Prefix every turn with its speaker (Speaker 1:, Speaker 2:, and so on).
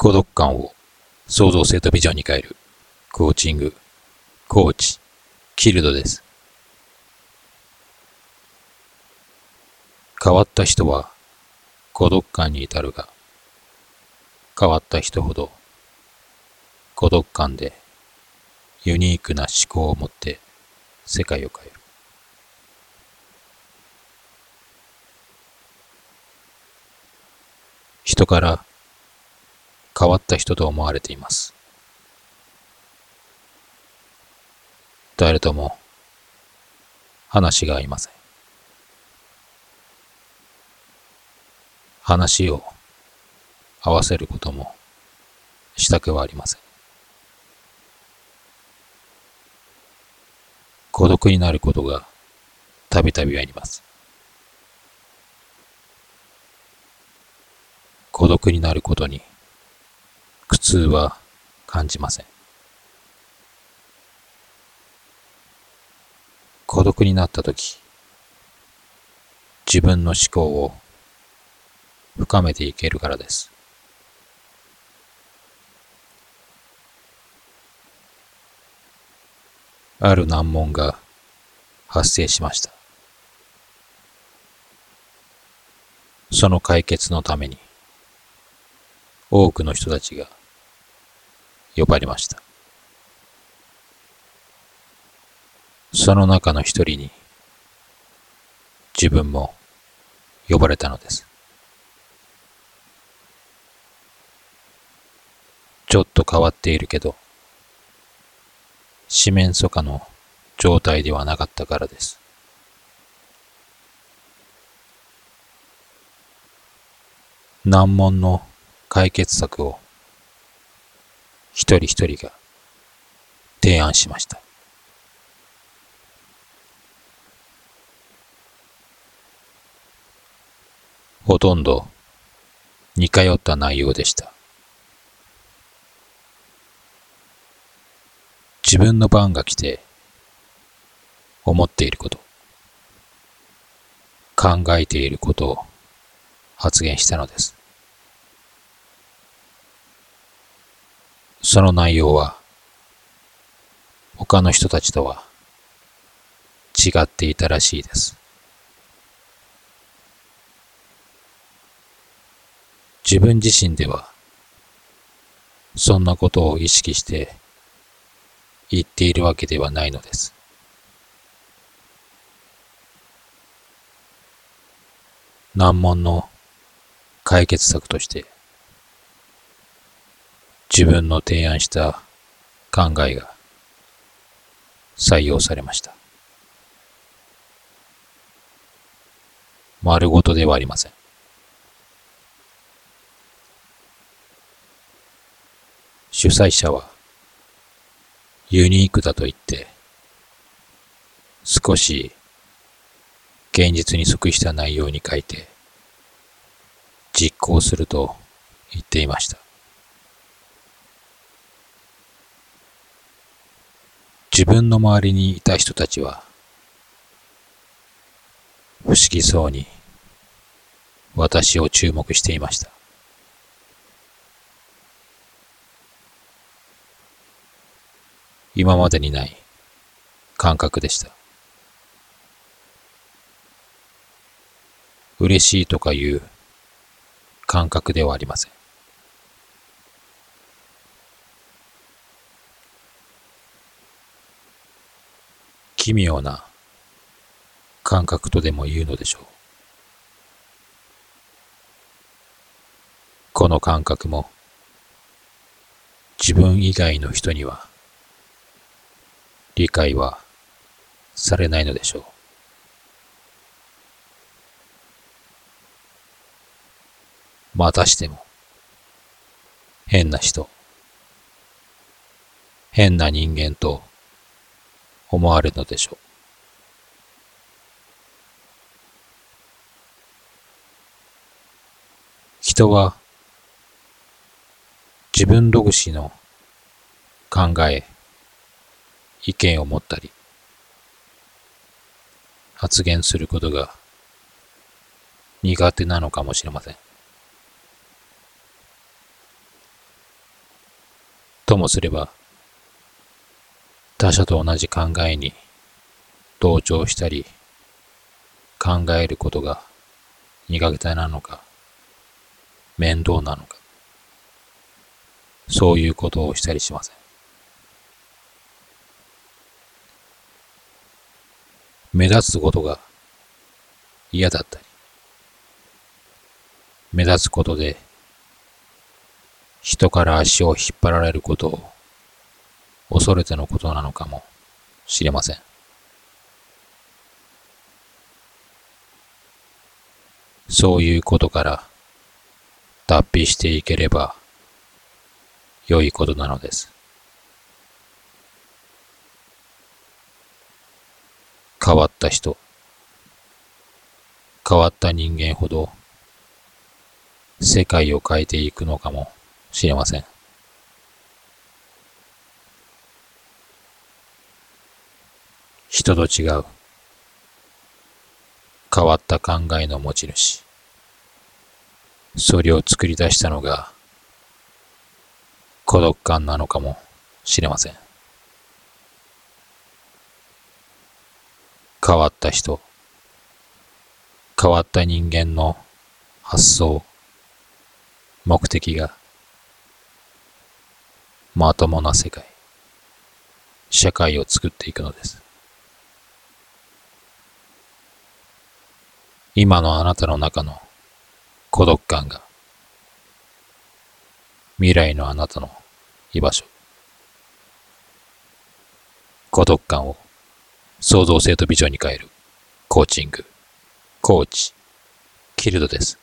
Speaker 1: 孤独感を創造性とビジョンに変えるコーチング、コーチ、キルドです。変わった人は孤独感に至るが、変わった人ほど孤独感でユニークな思考を持って世界を変える。人から変わった人と思われています。誰とも話が合いません。話を合わせることもしたくはありません。孤独になることがたびたびあります。孤独になることに苦痛は感じません。孤独になったとき、自分の思考を深めていけるからです。ある難問が発生しました。その解決のために多くの人たちが呼ばれました。その中の一人に自分も呼ばれたのです。ちょっと変わっているけど、四面楚歌の状態ではなかったからです。難問の解決策を一人一人が提案しました。ほとんど似通った内容でした。自分の番が来て思っていること、考えていることを発言したのです。その内容は他の人たちとは違っていたらしいです。自分自身ではそんなことを意識して言っているわけではないのです。難問の解決策として自分の提案した考えが採用されました。丸ごとではありません。主催者はユニークだと言って少し現実に即した内容に書いて実行すると言っていました。自分の周りにいた人たちは不思議そうに私を注目していました。今までにない感覚でした。嬉しいとかいう感覚ではありません。奇妙な感覚とでも言うのでしょう。この感覚も自分以外の人には理解はされないのでしょう。またしても変な人、変な人間と思われるのでしょう。人は自分独自の考え、意見を持ったり、発言することが苦手なのかもしれません。ともすれば、他者と同じ考えに同調したり、考えることが苦手なのか、面倒なのか、そういうことをしたりしません。目立つことが嫌だったり、目立つことで人から足を引っ張られることを恐れてのことなのかもしれません。そういうことから脱皮していければ良いことなのです。変わった人、変わった人間ほど世界を変えていくのかもしれません。人と違う変わった考えの持ち主。それを作り出したのが孤独感なのかもしれません。変わった人、変わった人間の発想、目的がまともな世界、社会を作っていくのです。今のあなたの中の孤独感が未来のあなたの居場所。孤独感を創造性とビジョンに変えるコーチング、コーチ、キルドです。